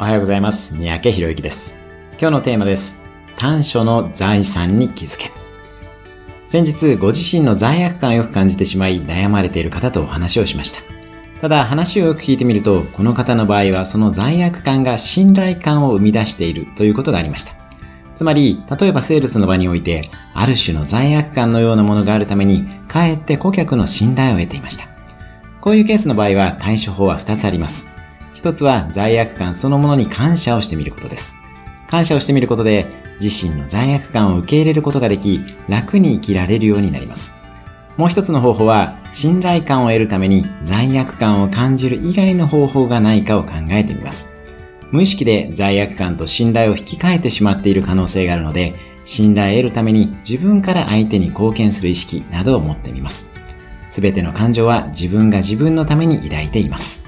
おはようございます。三宅博之です。今日のテーマです。短所の財産に気づけ。先日、ご自身の罪悪感をよく感じてしまい、悩まれている方とお話をしました。ただ、話をよく聞いてみると、この方の場合は、その罪悪感が信頼感を生み出しているということがありました。つまり、例えばセールスの場において、ある種の罪悪感のようなものがあるために、かえって顧客の信頼を得ていました。こういうケースの場合は、対処法は2つあります。一つは罪悪感そのものに感謝をしてみることです。感謝をしてみることで自身の罪悪感を受け入れることができ楽に生きられるようになります。もう一つの方法は信頼感を得るために罪悪感を感じる以外の方法がないかを考えてみます。無意識で罪悪感と信頼を引き換えてしまっている可能性があるので信頼を得るために自分から相手に貢献する意識などを持ってみます。すべての感情は自分が自分のために抱いています。